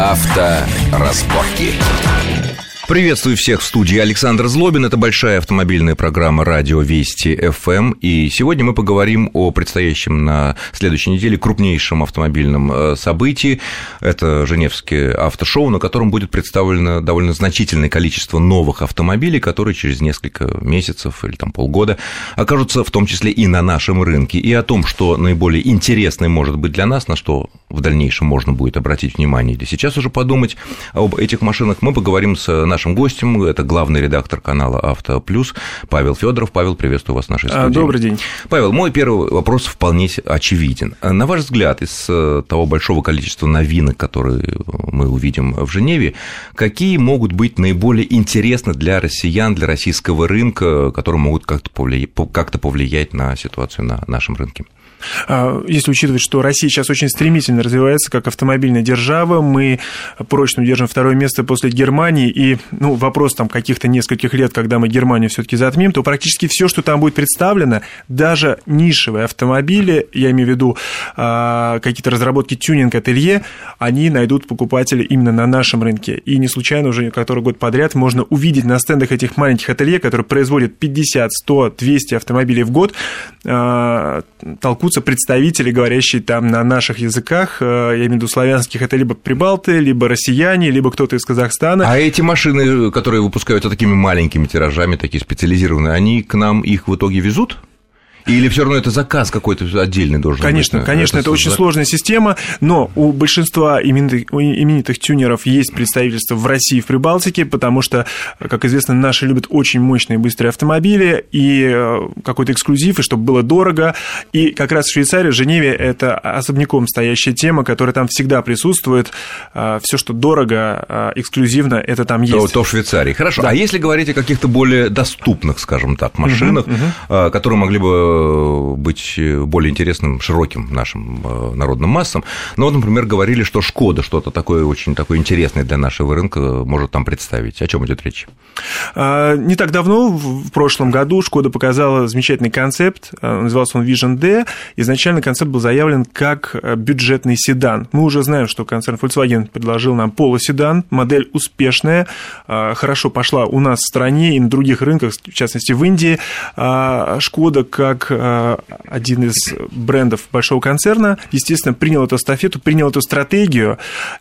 Авторазборки. Приветствую всех в студии Александр Злобин. Это большая автомобильная программа «Радио Вести ФМ». И сегодня мы поговорим о предстоящем на следующей неделе крупнейшем автомобильном э, событии. Это Женевское автошоу, на котором будет представлено довольно значительное количество новых автомобилей, которые через несколько месяцев или там полгода окажутся в том числе и на нашем рынке. И о том, что наиболее интересное может быть для нас, на что в дальнейшем можно будет обратить внимание или сейчас уже подумать об этих машинах, мы поговорим с нашим гостем. Это главный редактор канала «Авто Плюс» Павел Федоров. Павел, приветствую вас в нашей а, студии. Добрый день. Павел, мой первый вопрос вполне очевиден. На ваш взгляд, из э, того большого количества новинок, которые мы увидим в Женеве, какие могут быть наиболее интересны для россиян, для российского рынка, которые могут как-то повлиять, как повлиять на ситуацию на нашем рынке? А, если учитывать, что Россия сейчас очень стремительно развивается как автомобильная держава, мы прочно удержим второе место после Германии, и ну, вопрос там каких-то нескольких лет, когда мы Германию все-таки затмим, то практически все, что там будет представлено, даже нишевые автомобили, я имею в виду а, какие-то разработки тюнинг-ателье, они найдут покупателей именно на нашем рынке. И не случайно уже который год подряд можно увидеть на стендах этих маленьких ателье, которые производят 50, 100, 200 автомобилей в год, а, толкут найдутся представители, говорящие там на наших языках, э, я имею в виду славянских, это либо прибалты, либо россияне, либо кто-то из Казахстана. А эти машины, которые выпускаются такими маленькими тиражами, такие специализированные, они к нам их в итоге везут? Или все равно это заказ какой-то отдельный должен конечно, быть? Конечно, это, это очень сложная система, но у большинства именитых, именитых тюнеров есть представительство в России и в Прибалтике, потому что, как известно, наши любят очень мощные быстрые автомобили и э, какой-то эксклюзив, и чтобы было дорого. И как раз в Швейцарии, в Женеве, это особняком стоящая тема, которая там всегда присутствует. Э, все, что дорого, э, эксклюзивно, это там есть. То, то в Швейцарии. Хорошо. Да. А если говорить о каких-то более доступных, скажем так, машинах, угу, угу. которые могли бы Э, быть более интересным широким нашим э, народным массам. Но вот, например, говорили, что Шкода что-то такое очень такое интересное для нашего рынка может там представить. О чем идет речь? А, не так давно, в прошлом году, Шкода показала замечательный концепт, э, назывался он Vision D. Изначально концепт был заявлен как бюджетный седан. Мы уже знаем, что концерн Volkswagen предложил нам полуседан, модель успешная, хорошо пошла у нас в стране и на других рынках, в частности в Индии. А, Шкода как как э, один из брендов большого концерна, естественно, принял эту эстафету, принял эту стратегию,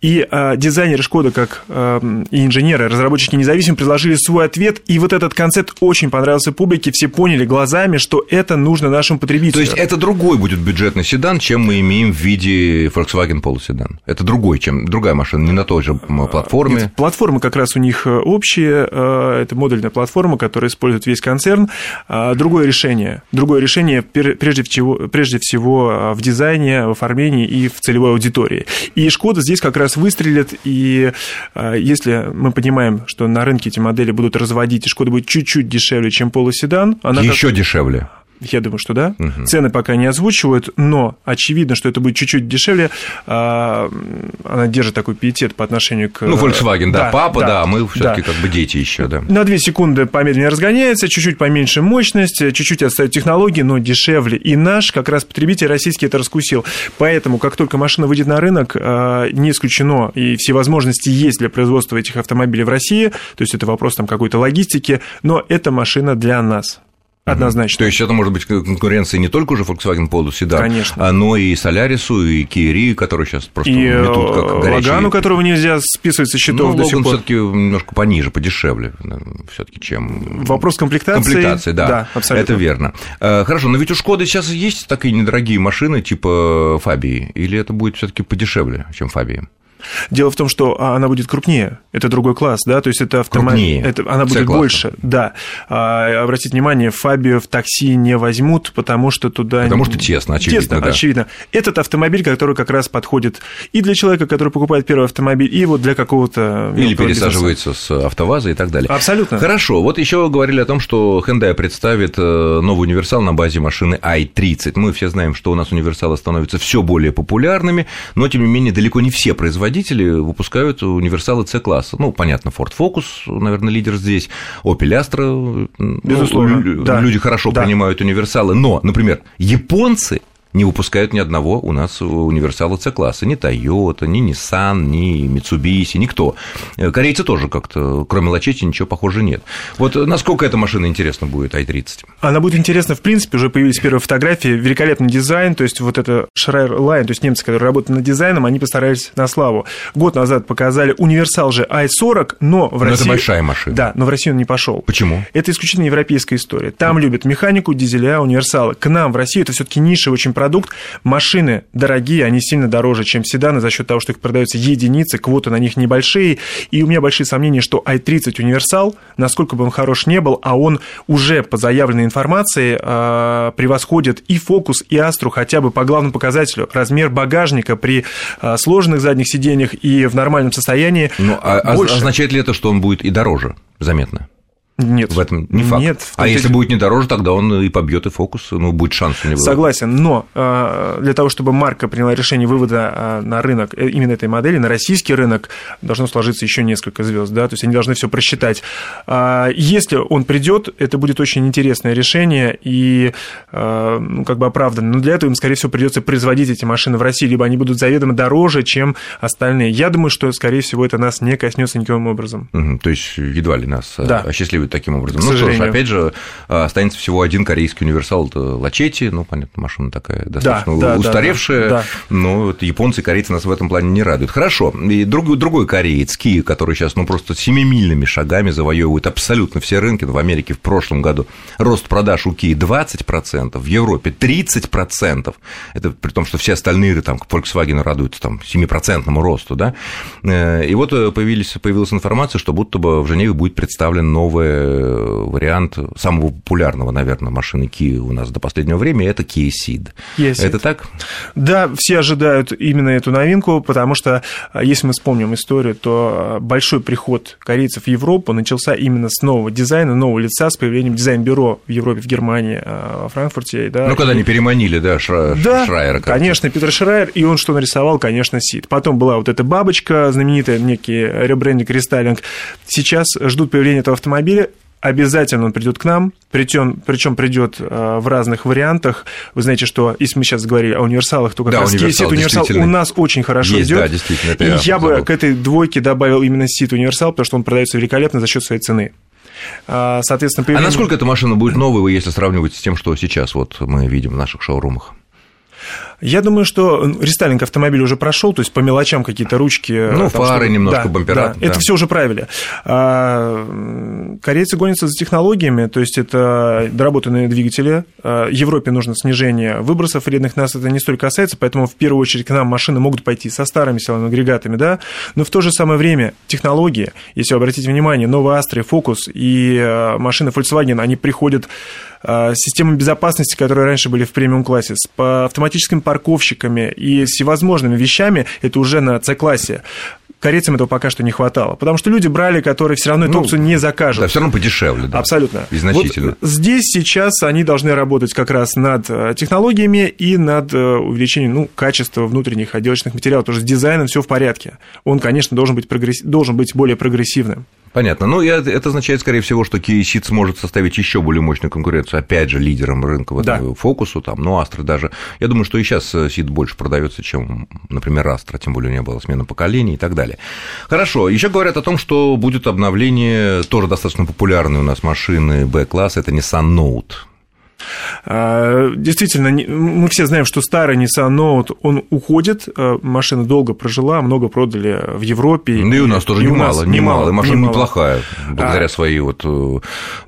и э, дизайнеры Шкода, как э, и инженеры, разработчики независимо предложили свой ответ, и вот этот концепт очень понравился публике, все поняли глазами, что это нужно нашим потребителям. То есть это другой будет бюджетный седан, чем мы имеем в виде Volkswagen полуседан? Это другой, чем другая машина, не на той же платформе? Нет, платформы как раз у них общие, это модульная платформа, которая использует весь концерн. А другое решение, другое решение прежде всего, прежде всего а, в дизайне, в оформлении и в целевой аудитории. И Шкода здесь как раз выстрелит, и а, если мы понимаем, что на рынке эти модели будут разводить, и Шкода будет чуть-чуть дешевле, чем полуседан, она еще как... дешевле. Я думаю, что да. Угу. Цены пока не озвучивают, но очевидно, что это будет чуть-чуть дешевле. А, она держит такой пиетет по отношению к... Ну, Volkswagen, да, да папа, да, да мы все таки да. как бы дети еще, да. На 2 секунды помедленнее разгоняется, чуть-чуть поменьше мощность, чуть-чуть отстают технологии, но дешевле. И наш как раз потребитель российский это раскусил. Поэтому, как только машина выйдет на рынок, а, не исключено, и все возможности есть для производства этих автомобилей в России, то есть это вопрос там какой-то логистики, но это машина для нас. Однозначно. То есть это может быть конкуренция не только уже Volkswagen Polo Sedan, Конечно. но и Solarisu, и Kia Rio, которые сейчас просто и метут как горячие. Лагану, которого нельзя списывать со счетов ну, до сих пор. все таки немножко пониже, подешевле все таки чем... Вопрос комплектации. Комплектации, да. да абсолютно. Это верно. Э, хорошо, но ведь у Шкоды сейчас есть такие недорогие машины типа Фабии, или это будет все таки подешевле, чем Фабии? Дело в том, что а, она будет крупнее, это другой класс, да, то есть это автомобиль, это, она будет больше, да. А, обратите внимание, Фабио в такси не возьмут, потому что туда... Потому что тесно, очевидно. Тесно, да. очевидно. Этот автомобиль, который как раз подходит и для человека, который покупает первый автомобиль, и вот для какого-то... Или пересаживается бизнеса. с автоваза и так далее. Абсолютно. Хорошо, вот еще говорили о том, что Hyundai представит э, новый универсал на базе машины i30. Мы все знаем, что у нас универсалы становятся все более популярными, но, тем не менее, далеко не все производители производители выпускают универсалы C-класса. Ну, понятно, Ford Focus, наверное, лидер здесь, Opel Astra. Ну, Безусловно, ну, да. Люди хорошо да. принимают универсалы, но, например, японцы не выпускают ни одного у нас универсала С-класса. Ни Toyota, ни Nissan, ни Mitsubishi, никто. Корейцы тоже как-то, кроме Лачети, ничего похоже нет. Вот насколько эта машина интересна будет, i30? Она будет интересна, в принципе, уже появились первые фотографии, великолепный дизайн, то есть вот это Schreier Line, то есть немцы, которые работают над дизайном, они постарались на славу. Год назад показали универсал же i40, но в но России... это большая машина. Да, но в Россию он не пошел. Почему? Это исключительно европейская история. Там любят механику, дизеля, универсалы. К нам в Россию это все таки нишевый очень продукт. Машины дорогие, они сильно дороже, чем седаны за счет того, что их продаются единицы, квоты на них небольшие. И у меня большие сомнения, что i30 универсал, насколько бы он хорош не был, а он уже по заявленной информации э, превосходит и Focus, и Astra хотя бы по главному показателю. Размер багажника при э, сложенных задних сиденьях и в нормальном состоянии ну, а, а больше. Означает ли это, что он будет и дороже заметно? Нет. В этом не факт. Нет. А если будет не дороже, тогда он и побьет и фокус, ну, будет шанс у него. Согласен, но э, для того, чтобы марка приняла решение вывода э, на рынок э, именно этой модели, на российский рынок, должно сложиться еще несколько звезд, да, то есть они должны все просчитать. А, если он придет, это будет очень интересное решение и ну, как бы оправданно. Но для этого им, скорее всего, придется производить эти машины в России, либо они будут заведомо дороже, чем остальные. Я думаю, что, скорее всего, это нас не коснется никаким образом. Угу, то есть едва ли нас да. осчастливит таким образом. К ну что ж, опять же, а, останется всего один корейский универсал, это Лачети, ну, понятно, машина такая достаточно да, устаревшая, да, да, да. но вот японцы и корейцы нас в этом плане не радуют. Хорошо, и другой, другой кореец, Ки, который сейчас, ну, просто семимильными шагами завоевывает абсолютно все рынки, в Америке в прошлом году рост продаж у Ки 20%, в Европе 30%, это при том, что все остальные, там, Volkswagen радуются там 7% росту, да, э, и вот э, появились, появилась информация, что будто бы в Женеве будет представлен новый вариант самого популярного, наверное, машины Kia у нас до последнего времени, это Kia Ceed. Yes, это так? Да, все ожидают именно эту новинку, потому что, а, если мы вспомним историю, то а, большой приход корейцев в Европу начался именно с нового дизайна, нового лица, с появлением дизайн-бюро в Европе, в Германии, во Франкфурте. Да, ну, когда и... они переманили, да, Шра... да Шрайера. Кажется. конечно, Питер Шрайер, и он что нарисовал, конечно, Сид. Потом была вот эта бабочка, знаменитая, некий ребрендинг, рестайлинг. Сейчас ждут появления этого автомобиля, обязательно он придет к нам, причем, причем придет э, в разных вариантах. Вы знаете, что если мы сейчас говорили о универсалах, то как да, раз универсал, универсал у нас очень хорошо Есть, идет. Да, действительно, это и я, я бы к этой двойке добавил именно сит универсал, потому что он продается великолепно за счет своей цены. А, соответственно, появление... А насколько эта машина будет новой, если сравнивать с тем, что сейчас вот мы видим в наших шоурумах? Я думаю, что рестайлинг автомобиля уже прошел, то есть по мелочам какие-то ручки. Ну, там, фары что... немножко, да, бампера. Да, да. это все уже правили. А, корейцы гонятся за технологиями, то есть это доработанные двигатели. А, Европе нужно снижение выбросов вредных, нас это не столько касается, поэтому в первую очередь к нам машины могут пойти со старыми силовыми агрегатами, да, но в то же самое время технологии, если вы обратите внимание, новые Astra, Focus и а, машины Volkswagen, они приходят с системами безопасности, которые раньше были в премиум-классе, с автоматическими парковщиками и всевозможными вещами, это уже на C-классе корейцам этого пока что не хватало. Потому что люди брали, которые все равно эту ну, опцию не закажут. Да, все равно подешевле. Да. Абсолютно. И значительно. Вот здесь сейчас они должны работать как раз над э, технологиями и над э, увеличением ну, качества внутренних отделочных материалов, потому что с дизайном все в порядке. Он, конечно, должен быть, прогресс... должен быть более прогрессивным. Понятно. Ну, это означает, скорее всего, что Ceed сможет составить еще более мощную конкуренцию, опять же, лидером рынка в да. фокусу, там, ну, Astra даже. Я думаю, что и сейчас Ceed больше продается, чем, например, Astra, тем более не было смены поколений и так далее. Хорошо. Еще говорят о том, что будет обновление тоже достаточно популярной у нас машины B-класса, это Nissan Note. А, действительно, мы все знаем, что старый Nissan Note, он уходит, а, машина долго прожила, много продали в Европе. Ну и у нас тоже немало, немало, и машина немало. неплохая, благодаря а... своей вот э, э,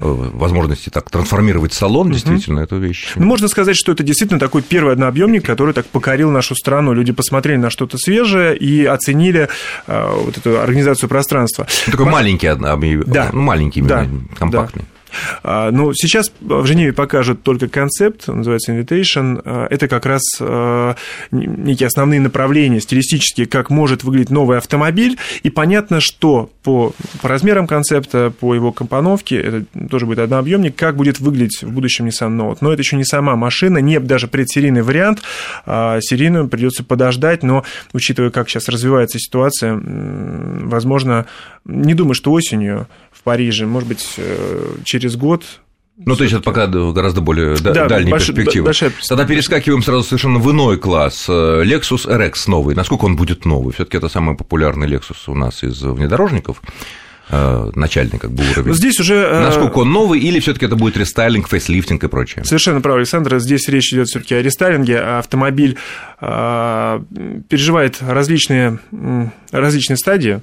возможности так трансформировать салон, действительно, угу. это вещь. Ну, можно сказать, что это действительно такой первый однообъемник, который так покорил нашу страну. Люди посмотрели на что-то свежее и оценили вот эту организацию пространства. Такой По... маленький однообъемник, да. маленький, да. компактный. Да. А, но сейчас в Женеве покажут только концепт, называется Invitation. А, это как раз а, некие основные направления стилистические, как может выглядеть новый автомобиль. И понятно, что по, по размерам концепта, по его компоновке, это тоже будет однообъемник, как будет выглядеть в будущем Nissan Note. Но это еще не сама машина, не даже предсерийный вариант. Серийную придется подождать, но учитывая, как сейчас развивается ситуация, возможно, не думаю, что осенью в Париже, может быть, э, через год Ну, то есть это пока гораздо более да, дальние больш, перспективы. Большая... Тогда перескакиваем сразу совершенно в иной класс. Lexus RX новый. Насколько он будет новый? все таки это самый популярный Lexus у нас из внедорожников. Э, начальный как бы уровень. Но здесь уже... Э, Насколько он новый, или все таки это будет рестайлинг, фейслифтинг и прочее? Совершенно правильно, Александр. Здесь речь идет все таки о рестайлинге. Автомобиль э, переживает различные, различные стадии.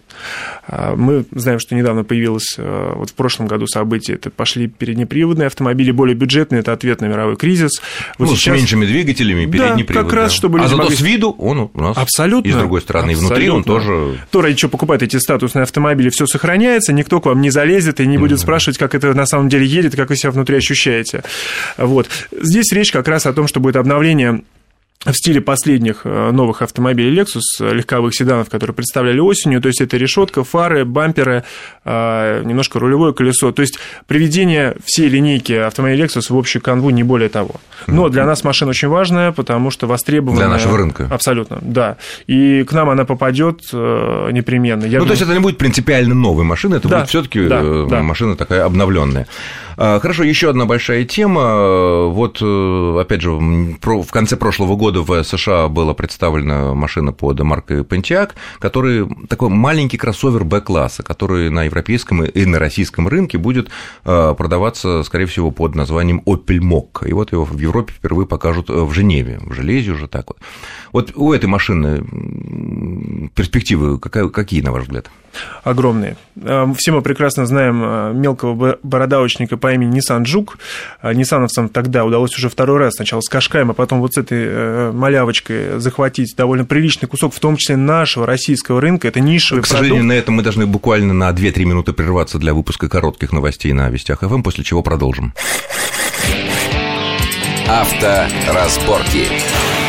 Мы знаем, что недавно появилось вот в прошлом году событие, это пошли переднеприводные автомобили, более бюджетные, это ответ на мировой кризис. Вот ну, сейчас... с меньшими двигателями, передний да, как раз, чтобы А зато могли... с виду он у нас Абсолютно. и с другой стороны, Абсолютно. и внутри он тоже... То, ради чего покупают эти статусные автомобили, все сохраняется, меняется, никто к вам не залезет и не будет спрашивать, как это на самом деле едет, как вы себя внутри ощущаете. Вот. Здесь речь как раз о том, что будет обновление в стиле последних э, новых автомобилей Lexus, э, легковых седанов, которые представляли осенью, то есть это решетка, фары, бамперы, э, немножко рулевое колесо, то есть приведение всей линейки автомобилей Lexus в общую канву, не более того. Но для нас машина очень важная, потому что востребована... Для нашего рынка. Абсолютно, да. И к нам она попадет непременно. Я ну, думаю... то есть это не будет принципиально новой машины, это да, будет все таки да, да. машина такая обновленная. А, хорошо, еще одна большая тема. Вот, опять же, в конце прошлого года в США была представлена машина под маркой Pontiac, который такой маленький кроссовер Б-класса, который на европейском и на российском рынке будет э, продаваться, скорее всего, под названием Opel Mokka. И вот его в Европе впервые покажут э, в Женеве, в железе уже так вот. Вот у этой машины перспективы какие, на ваш взгляд? Огромные. Э, все мы прекрасно знаем э, мелкого бородавочника по имени Nissan Жук. Э, Ниссановцам тогда удалось уже второй раз, сначала с Кашкаем, а потом вот с этой малявочкой захватить довольно приличный кусок, в том числе нашего российского рынка. Это нишевый К сожалению, продукт. на этом мы должны буквально на 2-3 минуты прерваться для выпуска коротких новостей на Вестях ФМ, после чего продолжим. Авторазборки. разборки.